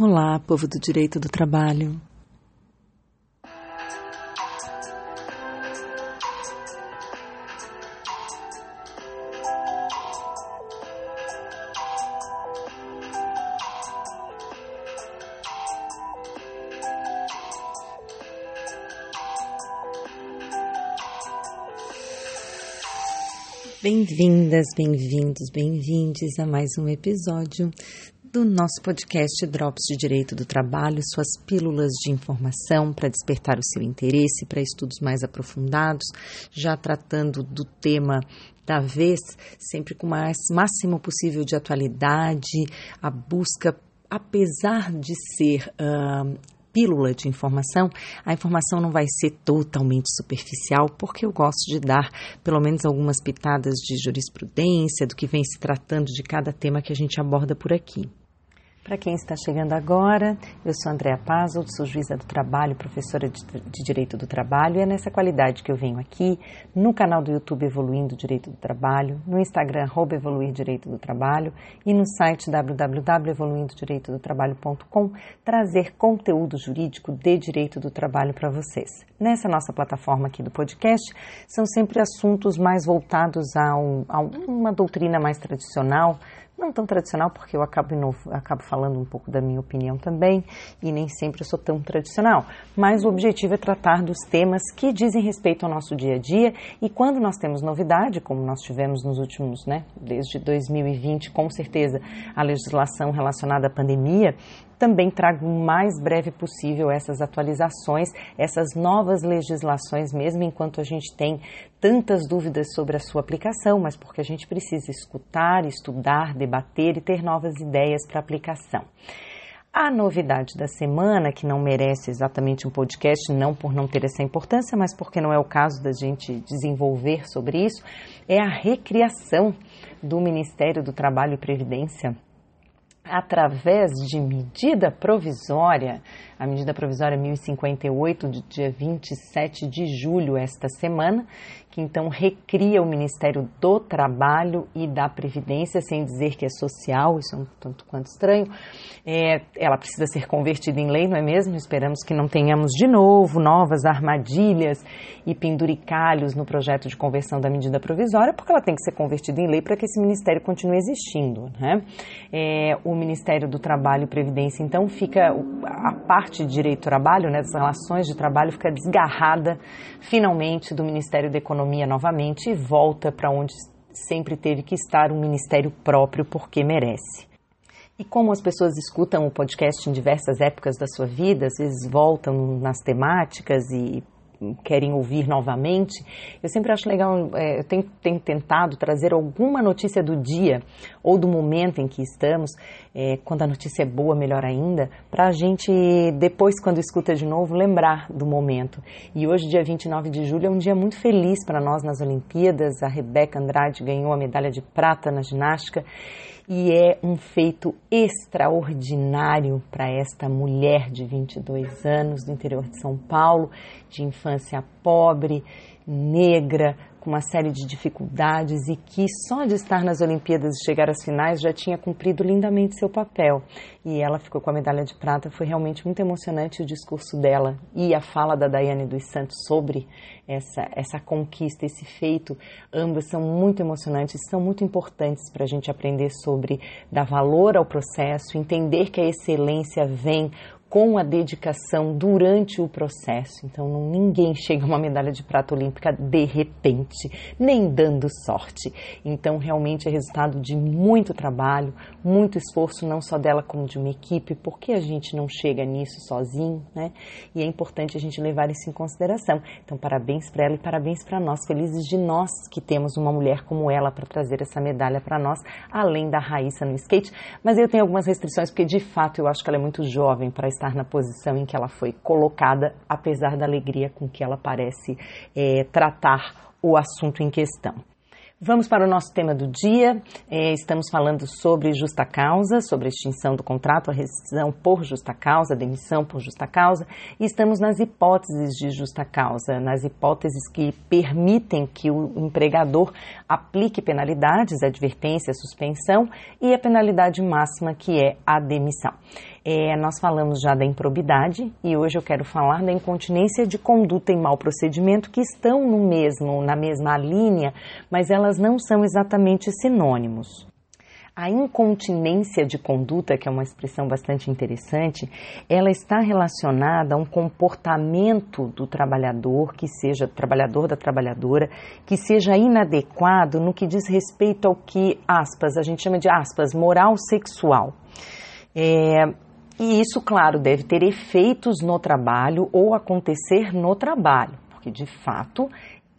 Olá, povo do direito do trabalho. Bem-vindas, bem-vindos, bem-vindes a mais um episódio do nosso podcast Drops de Direito do Trabalho, suas pílulas de informação para despertar o seu interesse para estudos mais aprofundados, já tratando do tema da vez, sempre com o máximo possível de atualidade, a busca, apesar de ser uh, pílula de informação, a informação não vai ser totalmente superficial, porque eu gosto de dar pelo menos algumas pitadas de jurisprudência, do que vem se tratando de cada tema que a gente aborda por aqui. Para quem está chegando agora, eu sou Andréa Pazzo, sou juíza do trabalho, professora de, Direito do Trabalho, e é nessa qualidade que eu venho aqui, no canal do YouTube Evoluindo Direito do Trabalho, no Instagram arroba Evoluir Direito do Trabalho e no site www.evoluindodireitodotrabalho.com trazer conteúdo jurídico de direito do trabalho para vocês. Nessa nossa plataforma aqui do podcast, são sempre assuntos mais voltados a, um, a uma doutrina mais tradicional, não tão tradicional, porque eu acabo, acabo falando um pouco da minha opinião também, e nem sempre eu sou tão tradicional. Mas o objetivo é tratar dos temas que dizem respeito ao nosso dia a dia, e quando nós temos novidade, como nós tivemos nos últimos, né, desde 2020, com certeza, a legislação relacionada à pandemia, também trago o mais breve possível essas atualizações, essas novas legislações, mesmo enquanto a gente tem tantas dúvidas sobre a sua aplicação, mas porque a gente precisa escutar, estudar, debater e ter novas ideias para aplicação. A novidade da semana, que não merece exatamente um podcast, não por não ter essa importância, mas porque não é o caso da gente desenvolver sobre isso, é a recriação do Ministério do Trabalho e Previdência através de medida provisória, a medida provisória 1058, de dia 27 de julho, esta semana, que então recria o Ministério do Trabalho e da Previdência, sem dizer que é social, isso é um tanto quanto estranho. É, ela precisa ser convertida em lei, não é mesmo? Esperamos que não tenhamos de novo novas armadilhas e penduricalhos no projeto de conversão da medida provisória, porque ela tem que ser convertida em lei para que esse ministério continue existindo. Né? É, o Ministério do Trabalho e Previdência, então, fica a parte de direito do trabalho, né, das relações de trabalho, fica desgarrada finalmente do Ministério da Economia novamente e volta para onde sempre teve que estar um ministério próprio, porque merece. E como as pessoas escutam o podcast em diversas épocas da sua vida, às vezes voltam nas temáticas e querem ouvir novamente, eu sempre acho legal, é, eu tenho, tenho, tentado trazer alguma notícia do dia ou do momento em que estamos, é, quando a notícia é boa, melhor ainda, para a gente, depois, quando escuta de novo, lembrar do momento. E hoje, dia 29 de julho, é um dia muito feliz para nós nas Olimpíadas. A Rebeca Andrade ganhou a medalha de prata na ginástica e é um feito extraordinário para esta mulher de 22 anos do interior de São Paulo, de infância pobre, negra, com uma série de dificuldades e que só de estar nas Olimpíadas e chegar às finais já tinha cumprido lindamente seu papel. E ela ficou com a medalha de prata. Foi realmente muito emocionante o discurso dela e a fala da Daiane dos Santos sobre essa, essa conquista, esse feito. Ambas são muito emocionantes, são muito importantes para a gente aprender sobre dar valor ao processo, entender que a excelência vem com a dedicação durante o processo. Então, ninguém chega a uma medalha de prata olímpica de repente, nem dando sorte. Então, realmente é resultado de muito trabalho, muito esforço, não só dela como de uma equipe, porque a gente não chega nisso sozinho, né? E é importante a gente levar isso em consideração. Então, parabéns para ela e parabéns para nós, felizes de nós que temos uma mulher como ela para trazer essa medalha para nós, além da Raíssa no skate. Mas eu tenho algumas restrições, porque de fato eu acho que ela é muito jovem para estar na posição em que ela foi colocada, apesar da alegria com que ela parece é, tratar o assunto em questão. Vamos para o nosso tema do dia. É, estamos falando sobre justa causa, sobre extinção do contrato, a rescisão por justa causa, demissão por justa causa, e estamos nas hipóteses de justa causa, nas hipóteses que permitem que o empregador aplique penalidades, advertência, suspensão e a penalidade máxima que é a demissão. É, nós falamos já da improbidade e hoje eu quero falar da incontinência de conduta e mau procedimento que estão no mesmo, na mesma linha, mas elas não são exatamente sinônimos. A incontinência de conduta, que é uma expressão bastante interessante, ela está relacionada a um comportamento do trabalhador, que seja trabalhador da trabalhadora, que seja inadequado no que diz respeito ao que, aspas, a gente chama de aspas, moral sexual. É, e isso, claro, deve ter efeitos no trabalho ou acontecer no trabalho, porque de fato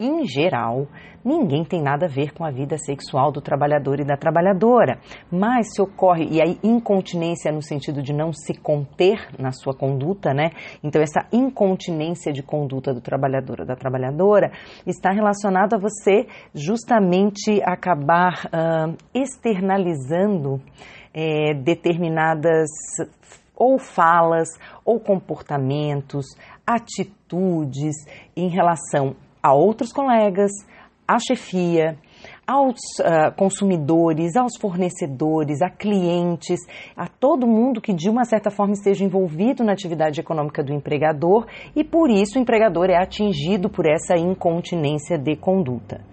em geral, ninguém tem nada a ver com a vida sexual do trabalhador e da trabalhadora. Mas se ocorre, e aí incontinência no sentido de não se conter na sua conduta, né? Então, essa incontinência de conduta do trabalhador ou da trabalhadora está relacionado a você justamente acabar uh, externalizando é, determinadas ou falas ou comportamentos, atitudes em relação a outros colegas, à chefia, aos uh, consumidores, aos fornecedores, a clientes, a todo mundo que de uma certa forma esteja envolvido na atividade econômica do empregador e por isso o empregador é atingido por essa incontinência de conduta.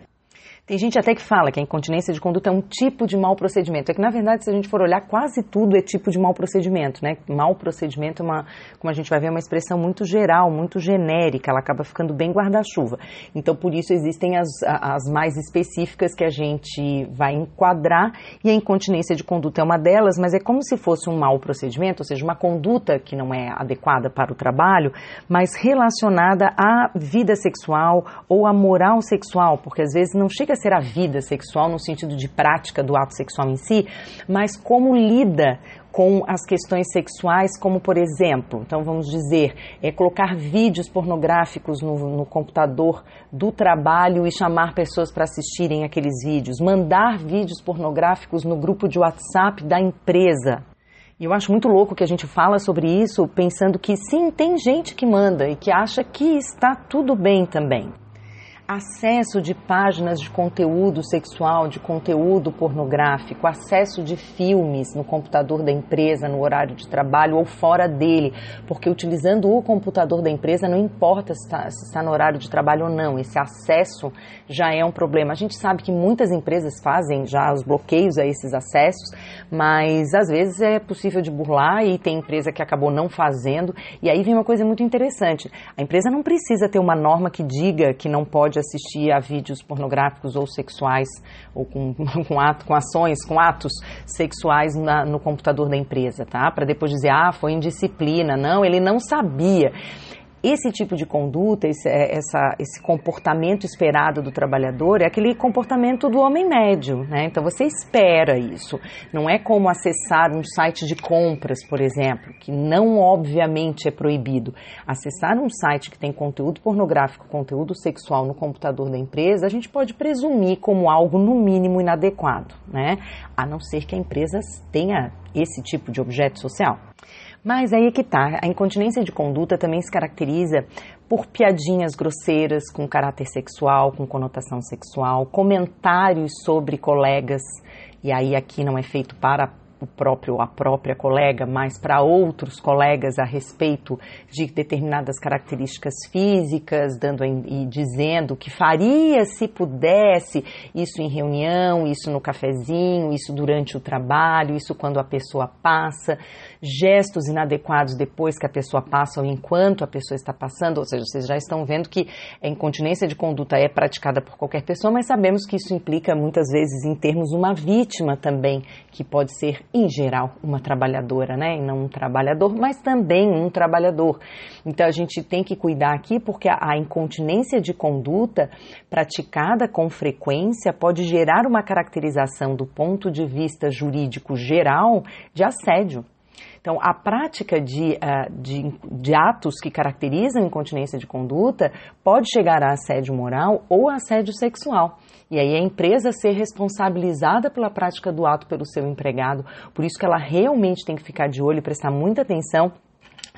Tem gente até que fala que a incontinência de conduta é um tipo de mau procedimento. É que, na verdade, se a gente for olhar, quase tudo é tipo de mau procedimento, né? Mau procedimento é uma, como a gente vai ver, é uma expressão muito geral, muito genérica, ela acaba ficando bem guarda-chuva. Então, por isso, existem as, as mais específicas que a gente vai enquadrar, e a incontinência de conduta é uma delas, mas é como se fosse um mau procedimento, ou seja, uma conduta que não é adequada para o trabalho, mas relacionada à vida sexual ou à moral sexual, porque às vezes não chega ser a vida sexual no sentido de prática do ato sexual em si, mas como lida com as questões sexuais, como por exemplo, então vamos dizer, é colocar vídeos pornográficos no, no computador do trabalho e chamar pessoas para assistirem aqueles vídeos, mandar vídeos pornográficos no grupo de WhatsApp da empresa. E eu acho muito louco que a gente fala sobre isso pensando que sim, tem gente que manda e que acha que está tudo bem também acesso de páginas de conteúdo sexual, de conteúdo pornográfico, acesso de filmes no computador da empresa no horário de trabalho ou fora dele, porque utilizando o computador da empresa não importa se está, se está no horário de trabalho ou não, esse acesso já é um problema. A gente sabe que muitas empresas fazem já os bloqueios a esses acessos, mas às vezes é possível de burlar e tem empresa que acabou não fazendo, e aí vem uma coisa muito interessante. A empresa não precisa ter uma norma que diga que não pode pode assistir a vídeos pornográficos ou sexuais, ou com, com, ato, com ações, com atos sexuais na, no computador da empresa, tá? Para depois dizer, ah, foi indisciplina. Não, ele não sabia. Esse tipo de conduta, esse, é, essa, esse comportamento esperado do trabalhador é aquele comportamento do homem médio, né? Então você espera isso. Não é como acessar um site de compras, por exemplo, que não obviamente é proibido. Acessar um site que tem conteúdo pornográfico, conteúdo sexual no computador da empresa, a gente pode presumir como algo no mínimo inadequado, né? A não ser que a empresa tenha esse tipo de objeto social. Mas aí é que tá, a incontinência de conduta também se caracteriza por piadinhas grosseiras com caráter sexual, com conotação sexual, comentários sobre colegas, e aí aqui não é feito para o próprio a própria colega, mas para outros colegas a respeito de determinadas características físicas, dando e dizendo que faria se pudesse isso em reunião, isso no cafezinho, isso durante o trabalho, isso quando a pessoa passa, gestos inadequados depois que a pessoa passa ou enquanto a pessoa está passando, ou seja, vocês já estão vendo que a incontinência de conduta é praticada por qualquer pessoa, mas sabemos que isso implica muitas vezes em termos uma vítima também, que pode ser em geral, uma trabalhadora, né? E não um trabalhador, mas também um trabalhador. Então a gente tem que cuidar aqui porque a, incontinência de conduta praticada com frequência pode gerar uma caracterização do ponto de vista jurídico geral de assédio. Então, a prática de, uh, de, de, atos que caracterizam incontinência de conduta pode chegar a assédio moral ou assédio sexual. E aí a empresa ser responsabilizada pela prática do ato pelo seu empregado. Por isso que ela realmente tem que ficar de olho e prestar muita atenção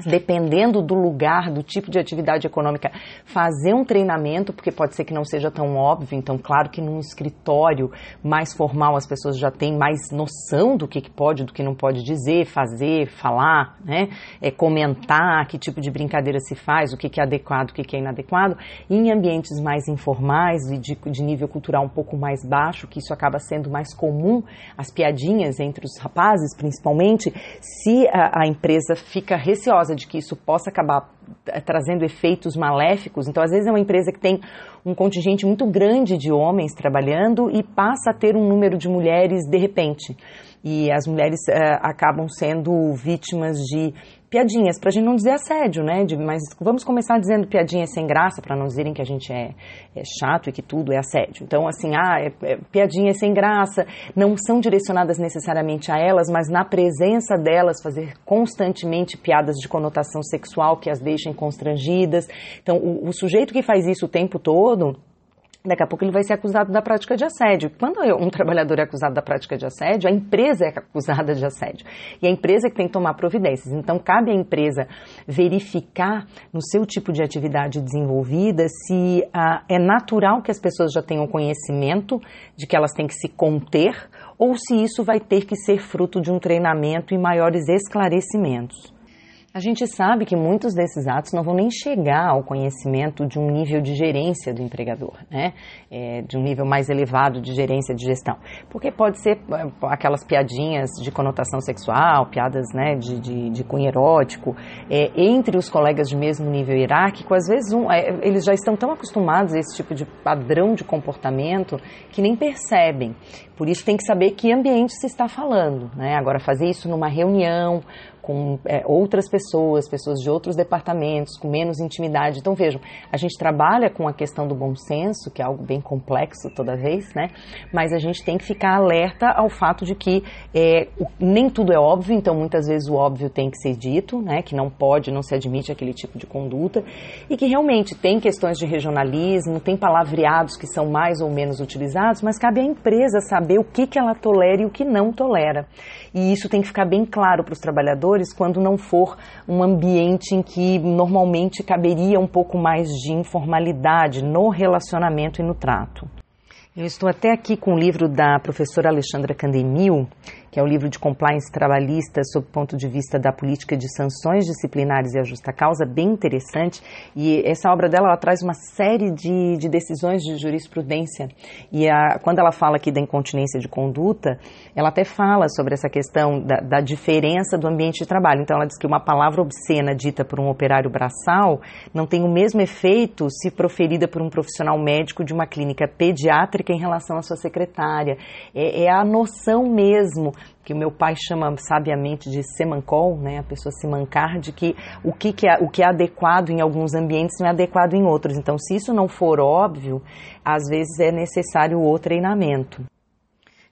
dependendo do lugar, do tipo de atividade econômica, fazer um treinamento, porque pode ser que não seja tão óbvio. Então, claro que num escritório mais formal as pessoas já têm mais noção do que, pode, do que não pode dizer, fazer, falar, né? É, comentar que tipo de brincadeira se faz, o que, que é adequado, o que, que é inadequado. E em ambientes mais informais e de, de nível cultural um pouco mais baixo, que isso acaba sendo mais comum, as piadinhas entre os rapazes, principalmente, se a, a empresa fica receosa causa de que isso possa acabar eh, trazendo efeitos maléficos. Então, às vezes, é uma empresa que tem um contingente muito grande de homens trabalhando e passa a ter um número de mulheres de repente. E as mulheres uh, acabam sendo vítimas de piadinhas, para a gente não dizer assédio, né? De, mas vamos começar dizendo piadinhas sem graça, para não dizerem que a gente é, é, chato e que tudo é assédio. Então, assim, ah, é, é, piadinhas sem graça, não são direcionadas necessariamente a elas, mas na presença delas, fazer constantemente piadas de conotação sexual que as deixem constrangidas. Então, o, o sujeito que faz isso o tempo todo Daqui a pouco ele vai ser acusado da prática de assédio. Quando um trabalhador é acusado da prática de assédio, a empresa é acusada de assédio. E a empresa que tem que tomar providências. Então, cabe à empresa verificar no seu tipo de atividade desenvolvida se ah, é natural que as pessoas já tenham conhecimento de que elas têm que se conter ou se isso vai ter que ser fruto de um treinamento e maiores esclarecimentos. A gente sabe que muitos desses atos não vão nem chegar ao conhecimento de um nível de gerência do empregador, né? É, de um nível mais elevado de gerência de gestão. Porque pode ser é, aquelas piadinhas de conotação sexual, piadas né, de, de, de cunho erótico, é, entre os colegas de mesmo nível hierárquico, às vezes um, é, eles já estão tão acostumados a esse tipo de padrão de comportamento que nem percebem. Por isso tem que saber que ambiente se está falando. Né? Agora, fazer isso numa reunião, com é, outras pessoas, pessoas de outros departamentos, com menos intimidade. Então, vejam, a gente trabalha com a questão do bom senso, que é algo bem complexo toda vez, né? Mas a gente tem que ficar alerta ao fato de que é, o, nem tudo é óbvio, então muitas vezes o óbvio tem que ser dito, né? Que não pode, não se admite aquele tipo de conduta e que realmente tem questões de regionalismo, tem palavreados que são mais ou menos utilizados, mas cabe à empresa saber o que, que ela tolera e o que não tolera. E isso tem que ficar bem claro para os trabalhadores quando não for um ambiente em que normalmente caberia um pouco mais de informalidade no relacionamento e no trato. Eu estou até aqui com o livro da professora Alexandra Candemil, que é o livro de compliance trabalhista sob o ponto de vista da política de sanções disciplinares e a justa causa, bem interessante. E essa obra dela ela traz uma série de, de decisões de jurisprudência. E a, quando ela fala aqui da incontinência de conduta, ela até fala sobre essa questão da, da diferença do ambiente de trabalho. Então, ela diz que uma palavra obscena dita por um operário braçal não tem o mesmo efeito se proferida por um profissional médico de uma clínica pediátrica em relação à sua secretária. É, é a noção mesmo que o meu pai chama sabiamente de semancol, né, a pessoa se mancar de que o que, que é, o que é adequado em alguns ambientes não é adequado em outros. Então, se isso não for óbvio, às vezes é necessário o treinamento.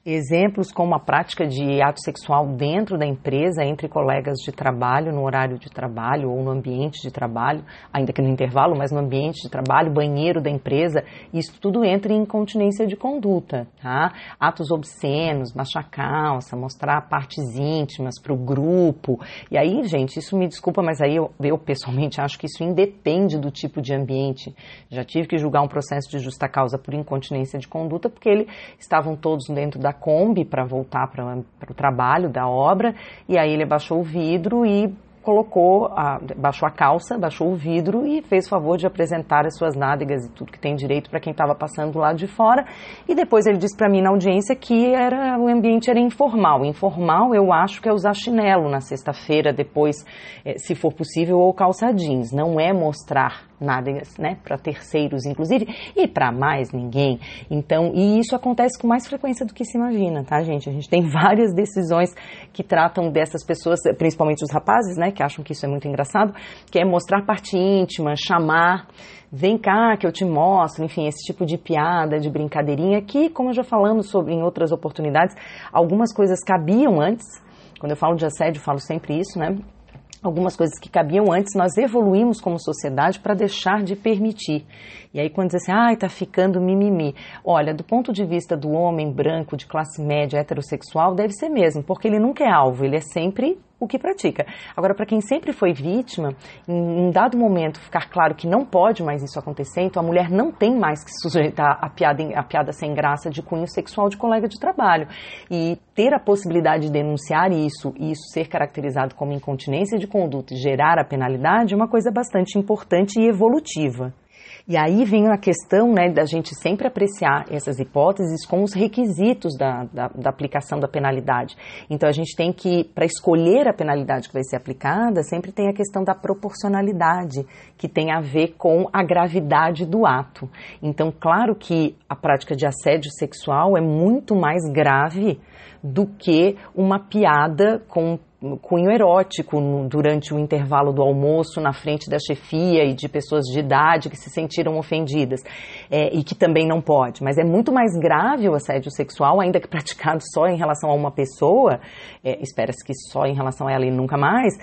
Exemplos como a prática de ato sexual dentro da empresa, entre colegas de trabalho, no horário de trabalho ou no ambiente de trabalho, ainda que no intervalo, mas no ambiente de trabalho, banheiro da empresa, isso tudo entra em incontinência de conduta, tá? Atos obscenos, baixar calça, mostrar partes íntimas para o grupo. E aí, gente, isso me desculpa, mas aí eu, eu pessoalmente acho que isso independe do tipo de ambiente. Já tive que julgar um processo de justa causa por incontinência de conduta, porque eles estavam todos dentro da Kombi para voltar para o trabalho da obra, e aí ele abaixou o vidro e colocou, a, baixou a calça, baixou o vidro e fez o favor de apresentar as suas nádegas e tudo que tem direito para quem estava passando do lado de fora. E depois ele disse para mim na audiência que era, o ambiente era informal. Informal eu acho que é usar chinelo na sexta-feira, depois, eh, se for possível, ou calça jeans. Não é mostrar nádegas, né, para terceiros inclusive e para mais ninguém. Então, e isso acontece com mais frequência do que se imagina, tá, gente? A gente tem várias decisões que tratam dessas pessoas, principalmente os rapazes, né, que acham que isso é muito engraçado, que é mostrar parte íntima, chamar vem cá que eu te mostro, enfim, esse tipo de piada, de brincadeirinha que, como já falamos sobre em outras oportunidades, algumas coisas cabiam antes. Quando eu falo de assédio, eu falo sempre isso, né? Algumas coisas que cabiam antes, nós evoluímos como sociedade para deixar de permitir. E aí quando diz assim, ai, tá ficando mimimi. Olha, do ponto de vista do homem branco de classe média heterossexual, deve ser mesmo, porque ele nunca é alvo, ele é sempre o que pratica. Agora, para quem sempre foi vítima, em um dado momento ficar claro que não pode mais isso acontecer, então a mulher não tem mais que sujeitar a piada, a piada sem graça de cunho sexual de colega de trabalho. E ter a possibilidade de denunciar isso e isso ser caracterizado como incontinência de conduta e gerar a penalidade é uma coisa bastante importante e evolutiva. E aí vem a questão né, da gente sempre apreciar essas hipóteses com os requisitos da, da, da aplicação da penalidade. Então a gente tem que, para escolher a penalidade que vai ser aplicada, sempre tem a questão da proporcionalidade, que tem a ver com a gravidade do ato. Então, claro que a prática de assédio sexual é muito mais grave do que uma piada com cunho erótico durante o intervalo do almoço na frente da chefia e de pessoas de idade que se sentiram ofendidas é, e que também não pode. Mas é muito mais grave o assédio sexual, ainda que praticado só em relação a uma pessoa, é, espera-se que só em relação a ela e nunca mais,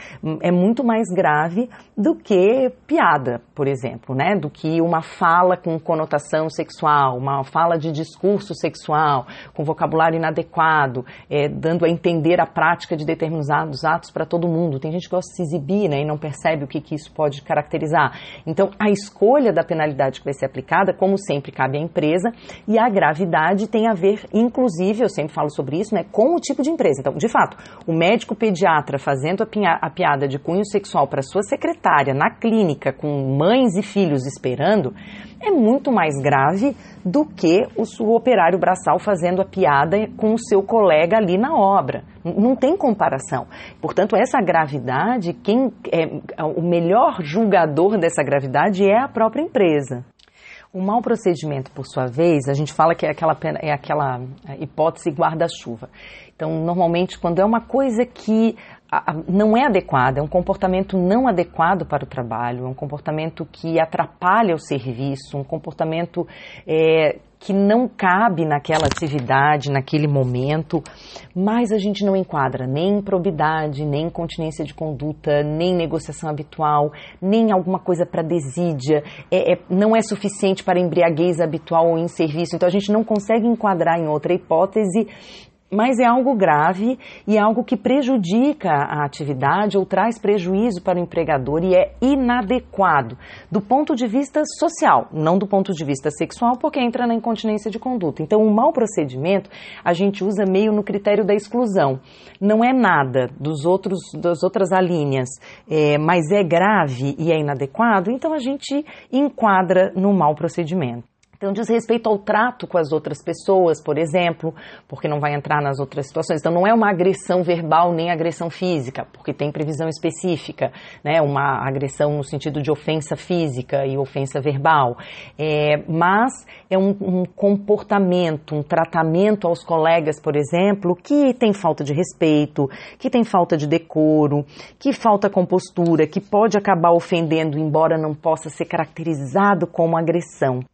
é muito mais grave do que piada, por exemplo, né? Do que uma fala com conotação sexual, uma fala de discurso sexual, com vocabulário inadequado, é, dando a entender a prática de determinados dos atos para todo mundo. Tem gente que gosta de se exibir né, e não percebe o que, que isso pode caracterizar. Então, a escolha da penalidade que vai ser aplicada, como sempre, cabe à empresa e a gravidade tem a ver, inclusive, eu sempre falo sobre isso, né, com o tipo de empresa. Então, de fato, o médico pediatra fazendo a piada de cunho sexual para sua secretária na clínica com mães e filhos esperando é muito mais grave do que o, operário braçal fazendo a piada com o seu colega ali na obra. Não tem comparação. Portanto, essa gravidade, quem é o melhor julgador dessa gravidade é a própria empresa. O mau procedimento, por sua vez, a gente fala que é aquela, é aquela hipótese guarda-chuva. Então, normalmente, quando é uma coisa que não é adequada, é um comportamento não adequado para o trabalho, é um comportamento que atrapalha o serviço, um comportamento é, que não cabe naquela atividade, naquele momento, mas a gente não enquadra nem improbidade, nem incontinência de conduta, nem negociação habitual, nem alguma coisa para desídia, é, é, não é suficiente para embriaguez habitual ou em serviço, então a gente não consegue enquadrar em outra hipótese mas é algo grave e é algo que prejudica a atividade ou traz prejuízo para o empregador e é inadequado do ponto de vista social, não do ponto de vista sexual, porque entra na incontinência de conduta. Então, o mau procedimento a gente usa meio no critério da exclusão. Não é nada dos outros das outras alíneas, é, mas é grave e é inadequado, então a gente enquadra no mau procedimento. Então, diz respeito ao trato com as outras pessoas, por exemplo, porque não vai entrar nas outras situações. Então, não é uma agressão verbal nem agressão física, porque tem previsão específica, né? Uma agressão no sentido de ofensa física e ofensa verbal. É, mas é um, um comportamento, um tratamento aos colegas, por exemplo, que tem falta de respeito, que tem falta de decoro, que falta compostura, que pode acabar ofendendo, embora não possa ser caracterizado como agressão.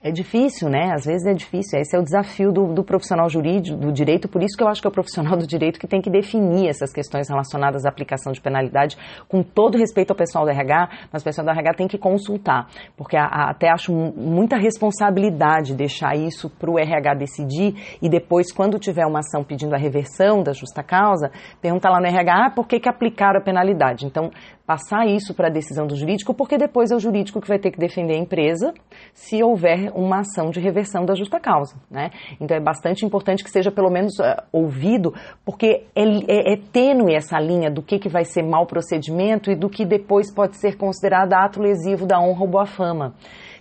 É difícil, né? Às vezes é difícil. Esse é o desafio do, do, profissional jurídico, do direito. Por isso que eu acho que é o profissional do direito que tem que definir essas questões relacionadas à aplicação de penalidade, com todo respeito ao pessoal do RH, mas o pessoal do RH tem que consultar, porque a, a, até acho muita responsabilidade deixar isso para o RH decidir e depois, quando tiver uma ação pedindo a reversão da justa causa, perguntar lá no RH, ah, por que, que aplicaram a penalidade? Então, passar isso para a decisão do jurídico, porque depois é o jurídico que vai ter que defender a empresa se houver uma ação de reversão da justa causa. Né? Então é bastante importante que seja pelo menos uh, ouvido, porque é, é, é, tênue essa linha do que, que vai ser mau procedimento e do que depois pode ser considerado ato lesivo da honra ou boa fama.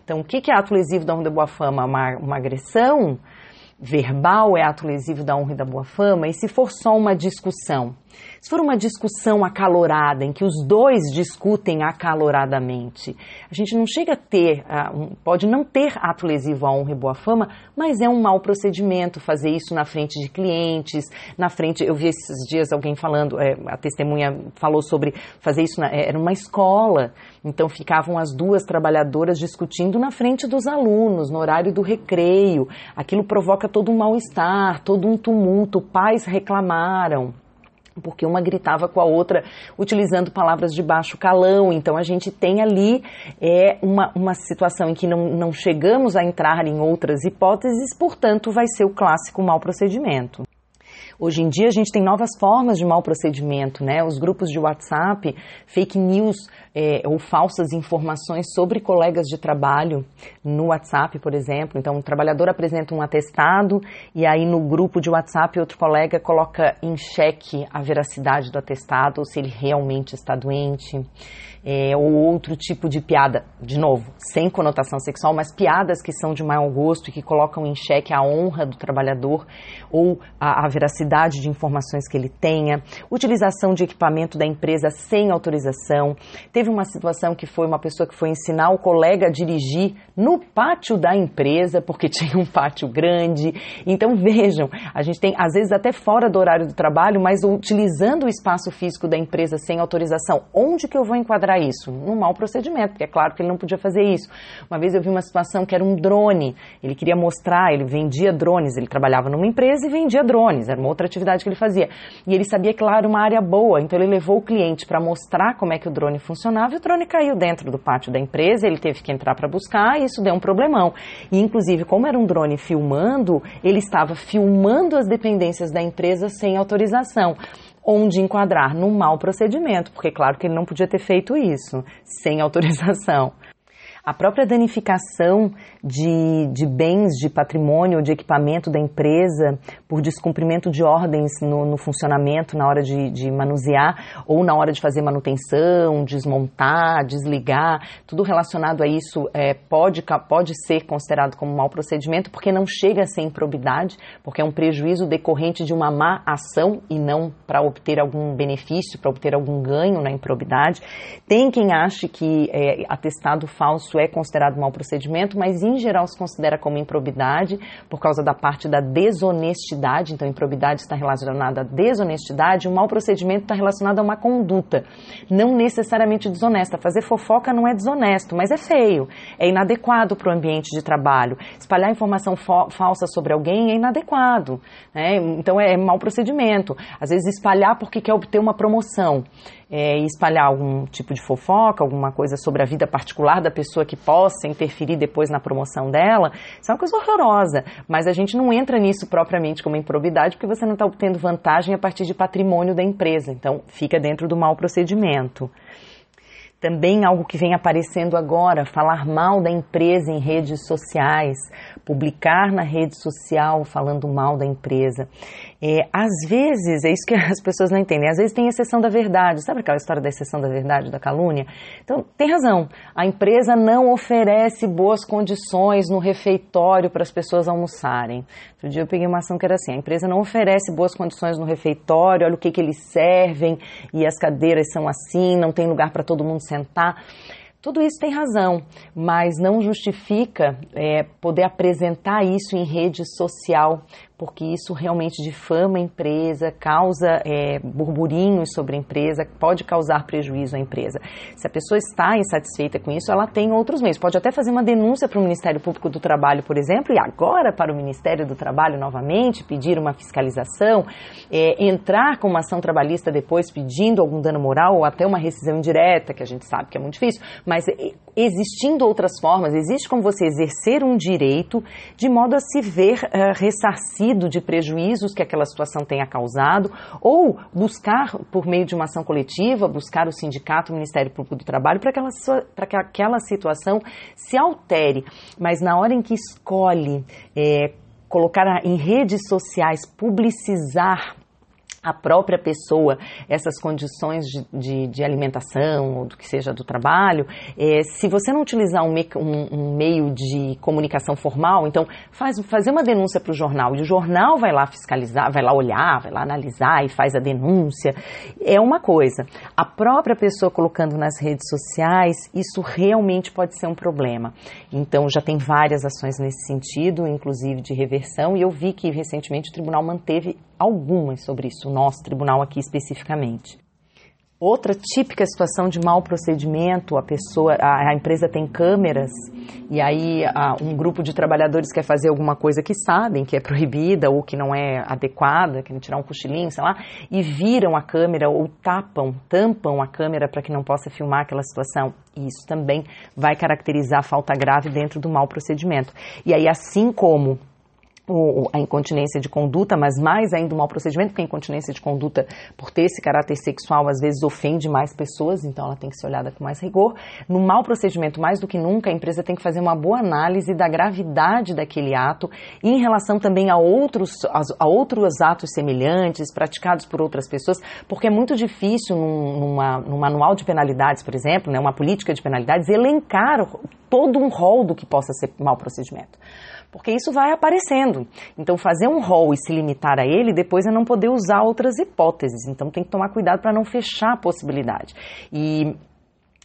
Então, o que, que é ato lesivo da honra ou boa fama? Uma, uma agressão verbal é ato lesivo da honra e da boa fama? E se for só uma discussão? Se for uma discussão acalorada, em que os dois discutem acaloradamente, a gente não chega a ter, pode não ter ato lesivo à honra e boa fama, mas é um mau procedimento fazer isso na frente de clientes, na frente, eu vi esses dias alguém falando, é, a testemunha falou sobre fazer isso, na, era uma escola, então ficavam as duas trabalhadoras discutindo na frente dos alunos, no horário do recreio, aquilo provoca todo um mal-estar, todo um tumulto, pais reclamaram porque uma gritava com a outra utilizando palavras de baixo calão. Então a gente tem ali é, uma, uma situação em que não, não chegamos a entrar em outras hipóteses, portanto vai ser o clássico mau procedimento. Hoje em dia a gente tem novas formas de mau procedimento, né? Os grupos de WhatsApp, fake news é, ou falsas informações sobre colegas de trabalho no WhatsApp, por exemplo. Então, o trabalhador apresenta um atestado e aí no grupo de WhatsApp outro colega coloca em xeque a veracidade do atestado ou se ele realmente está doente é, ou outro tipo de piada, de novo, sem conotação sexual, mas piadas que são de mau gosto e que colocam em xeque a honra do trabalhador ou a, a veracidade de informações que ele tenha, utilização de equipamento da empresa sem autorização. Teve uma situação que foi uma pessoa que foi ensinar o colega a dirigir no pátio da empresa, porque tinha um pátio grande. Então vejam, a gente tem às vezes até fora do horário do trabalho, mas utilizando o espaço físico da empresa sem autorização. Onde que eu vou enquadrar isso? Num mau procedimento, porque é claro que ele não podia fazer isso. Uma vez eu vi uma situação que era um drone, ele queria mostrar, ele vendia drones, ele trabalhava numa empresa e vendia drones, era uma outra atividade que ele fazia. E ele sabia que lá era uma área boa, então ele levou o cliente para mostrar como é que o drone funcionava e o drone caiu dentro do pátio da empresa, ele teve que entrar para buscar e isso deu um problemão. E inclusive, como era um drone filmando, ele estava filmando as dependências da empresa sem autorização onde enquadrar num mau procedimento, porque claro que ele não podia ter feito isso sem autorização. A própria danificação de, de bens, de patrimônio, de equipamento da empresa por descumprimento de ordens no, no funcionamento na hora de, de, manusear ou na hora de fazer manutenção, desmontar, desligar, tudo relacionado a isso é, pode, pode ser considerado como mau procedimento porque não chega a ser improbidade, porque é um prejuízo decorrente de uma má ação e não para obter algum benefício, para obter algum ganho na improbidade. Tem quem ache que é, atestado falso é considerado mau procedimento, mas em geral se considera como improbidade por causa da parte da desonestidade. Então, improbidade está relacionada à desonestidade, o mau procedimento está relacionado a uma conduta, não necessariamente desonesta. Fazer fofoca não é desonesto, mas é feio, é inadequado para o ambiente de trabalho. Espalhar informação falsa sobre alguém é inadequado, né? então é, é mau procedimento. Às vezes espalhar porque quer obter uma promoção é, espalhar algum tipo de fofoca, alguma coisa sobre a vida particular da pessoa que possa interferir depois na promoção dela, isso é uma coisa horrorosa. Mas a gente não entra nisso propriamente como improbidade porque você não está obtendo vantagem a partir de patrimônio da empresa. Então, fica dentro do mau procedimento. Também algo que vem aparecendo agora, falar mal da empresa em redes sociais, publicar na rede social falando mal da empresa. É, às vezes, é isso que as pessoas não entendem, às vezes tem exceção da verdade. Sabe aquela história da exceção da verdade, da calúnia? Então, tem razão. A empresa não oferece boas condições no refeitório para as pessoas almoçarem. Outro dia eu peguei uma ação que era assim: a empresa não oferece boas condições no refeitório, olha o que, que eles servem e as cadeiras são assim, não tem lugar para todo mundo sentar. Tudo isso tem razão, mas não justifica é, poder apresentar isso em rede social porque isso realmente difama a empresa, causa é, burburinhos sobre a empresa, pode causar prejuízo à empresa. Se a pessoa está insatisfeita com isso, ela tem outros meios. Pode até fazer uma denúncia para o Ministério Público do Trabalho, por exemplo, e agora para o Ministério do Trabalho novamente, pedir uma fiscalização, é, entrar com uma ação trabalhista depois pedindo algum dano moral ou até uma rescisão indireta, que a gente sabe que é muito difícil, mas existindo outras formas, existe como você exercer um direito de modo a se ver uh, ressarcido de prejuízos que aquela situação tenha causado, ou buscar, por meio de uma ação coletiva, buscar o sindicato, o Ministério Público do Trabalho, para que aquela situação se altere. Mas na hora em que escolhe é, colocar em redes sociais, publicizar a própria pessoa essas condições de, de, de, alimentação ou do que seja do trabalho, é, se você não utilizar um, me, um, um, meio de comunicação formal, então faz, fazer uma denúncia para o jornal e o jornal vai lá fiscalizar, vai lá olhar, vai lá analisar e faz a denúncia, é uma coisa. A própria pessoa colocando nas redes sociais, isso realmente pode ser um problema. Então já tem várias ações nesse sentido, inclusive de reversão, e eu vi que recentemente o tribunal manteve algumas sobre isso, o nosso tribunal aqui especificamente. Outra típica situação de mau procedimento, a pessoa, a, a empresa tem câmeras e aí a, um grupo de trabalhadores quer fazer alguma coisa que sabem que é proibida ou que não é adequada, querem tirar um cochilinho, sei lá, e viram a câmera ou tapam, tampam a câmera para que não possa filmar aquela situação. E isso também vai caracterizar falta grave dentro do mau procedimento. E aí, assim como a incontinência de conduta, mas mais ainda o mau procedimento, porque a incontinência de conduta, por ter esse caráter sexual, às vezes ofende mais pessoas, então ela tem que ser olhada com mais rigor. No mau procedimento, mais do que nunca, a empresa tem que fazer uma boa análise da gravidade daquele ato em relação também a outros, a, outros atos semelhantes praticados por outras pessoas, porque é muito difícil num, numa, num manual de penalidades, por exemplo, né, uma política de penalidades, elencar todo um rol do que possa ser mau procedimento porque isso vai aparecendo. Então, fazer um rol e se limitar a ele, depois é não poder usar outras hipóteses. Então, tem que tomar cuidado para não fechar a possibilidade. E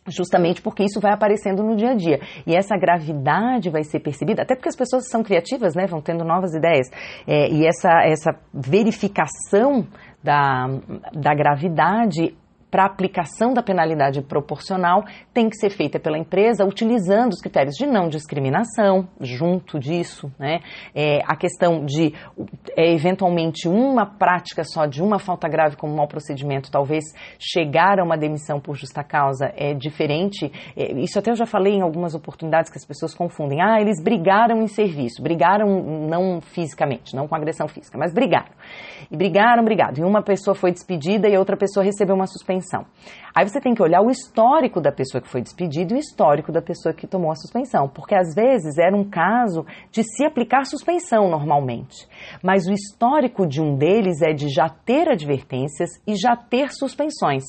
justamente porque isso vai aparecendo no dia a dia. E essa gravidade vai ser percebida, até porque as pessoas são criativas, né, vão tendo novas ideias. É, e essa, essa verificação da, da gravidade para aplicação da penalidade proporcional tem que ser feita pela empresa utilizando os critérios de não discriminação, junto disso, né? É, a questão de é, eventualmente uma prática só de uma falta grave como mau procedimento, talvez chegar a uma demissão por justa causa é diferente. É, isso até eu já falei em algumas oportunidades que as pessoas confundem. Ah, eles brigaram em serviço, brigaram não fisicamente, não com agressão física, mas brigaram. E brigaram, brigado. E uma pessoa foi despedida e outra pessoa recebeu uma suspensão. Aí você tem que olhar o histórico da pessoa que foi despedida e o histórico da pessoa que tomou a suspensão, porque às vezes era um caso de se aplicar suspensão normalmente, mas o histórico de um deles é de já ter advertências e já ter suspensões.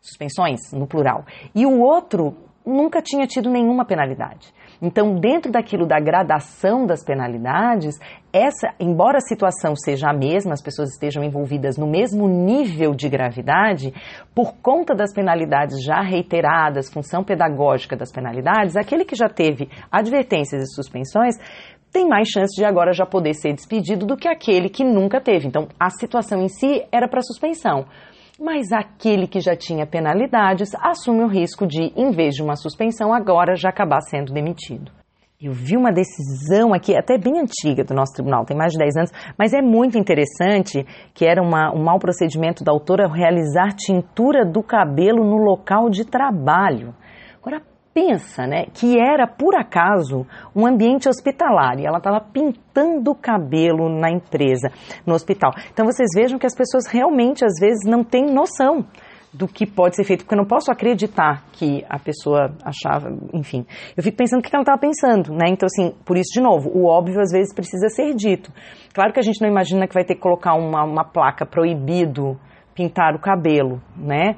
Suspensões, no plural. E o outro nunca tinha tido nenhuma penalidade. Então, dentro daquilo da gradação das penalidades, essa, embora a situação seja a mesma, as pessoas estejam envolvidas no mesmo nível de gravidade, por conta das penalidades já reiteradas, função pedagógica das penalidades, aquele que já teve advertências e suspensões tem mais chance de agora já poder ser despedido do que aquele que nunca teve. Então, a situação em si era para suspensão mas aquele que já tinha penalidades assume o risco de, em vez de uma suspensão, agora já acabar sendo demitido. Eu vi uma decisão aqui, até bem antiga do nosso tribunal, tem mais de 10 anos, mas é muito interessante, que era uma, um mau procedimento da autora realizar tintura do cabelo no local de trabalho. Pensa, né, que era por acaso um ambiente hospitalar e ela estava pintando o cabelo na empresa, no hospital. Então vocês vejam que as pessoas realmente às vezes não têm noção do que pode ser feito, porque eu não posso acreditar que a pessoa achava, enfim. Eu fico pensando o que ela estava pensando, né? Então, assim, por isso, de novo, o óbvio às vezes precisa ser dito. Claro que a gente não imagina que vai ter que colocar uma, uma placa proibido pintar o cabelo, né?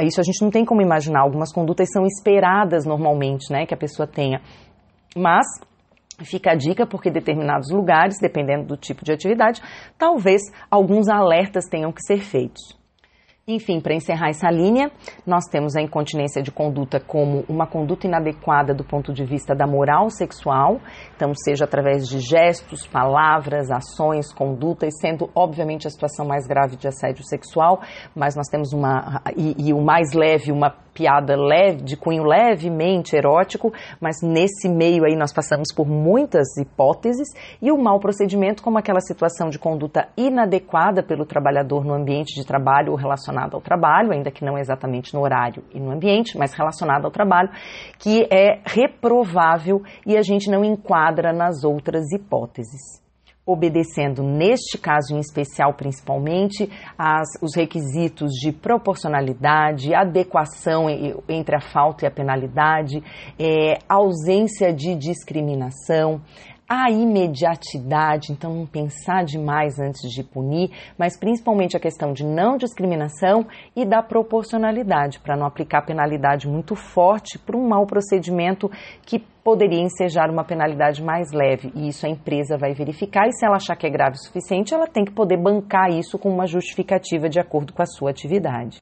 Isso a gente não tem como imaginar. Algumas condutas são esperadas normalmente, né, que a pessoa tenha. Mas Fica a dica porque determinados lugares, dependendo do tipo de atividade, talvez alguns alertas tenham que ser feitos. Enfim, para encerrar essa linha, nós temos a incontinência de conduta como uma conduta inadequada do ponto de vista da moral sexual, então seja através de gestos, palavras, ações, condutas, sendo obviamente a situação mais grave de assédio sexual, mas nós temos uma e, e o mais leve, uma piada leve, de cunho levemente erótico, mas nesse meio aí nós passamos por muitas hipóteses e o mau procedimento como aquela situação de conduta inadequada pelo trabalhador no ambiente de trabalho ou relacionado ao trabalho, ainda que não exatamente no horário e no ambiente, mas relacionado ao trabalho, que é reprovável e a gente não enquadra nas outras hipóteses obedecendo, neste caso em especial, principalmente, as, os requisitos de proporcionalidade, adequação entre a falta e a penalidade, é, ausência de discriminação, a imediatidade, então não pensar demais antes de punir, mas principalmente a questão de não discriminação e da proporcionalidade, para não aplicar penalidade muito forte para um mau procedimento que poderia ensejar uma penalidade mais leve. E isso a empresa vai verificar e se ela achar que é grave o suficiente, ela tem que poder bancar isso com uma justificativa de acordo com a sua atividade.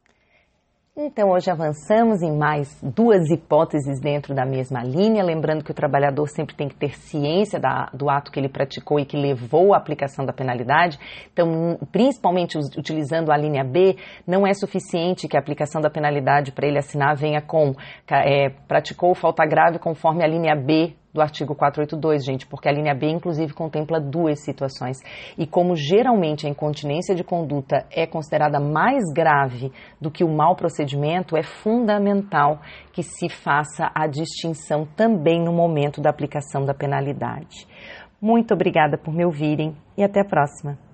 Então, hoje avançamos em mais duas hipóteses dentro da mesma linha, lembrando que o trabalhador sempre tem que ter ciência da, do ato que ele praticou e que levou à aplicação da penalidade. Então, principalmente utilizando a linha B, não é suficiente que a aplicação da penalidade para ele assinar venha com é, praticou falta grave conforme a linha B do artigo 482, gente, porque a linha B, inclusive, contempla duas situações. E como geralmente a incontinência de conduta é considerada mais grave do que o mau procedimento, é fundamental que se faça a distinção também no momento da aplicação da penalidade. Muito obrigada por me ouvirem e até a próxima.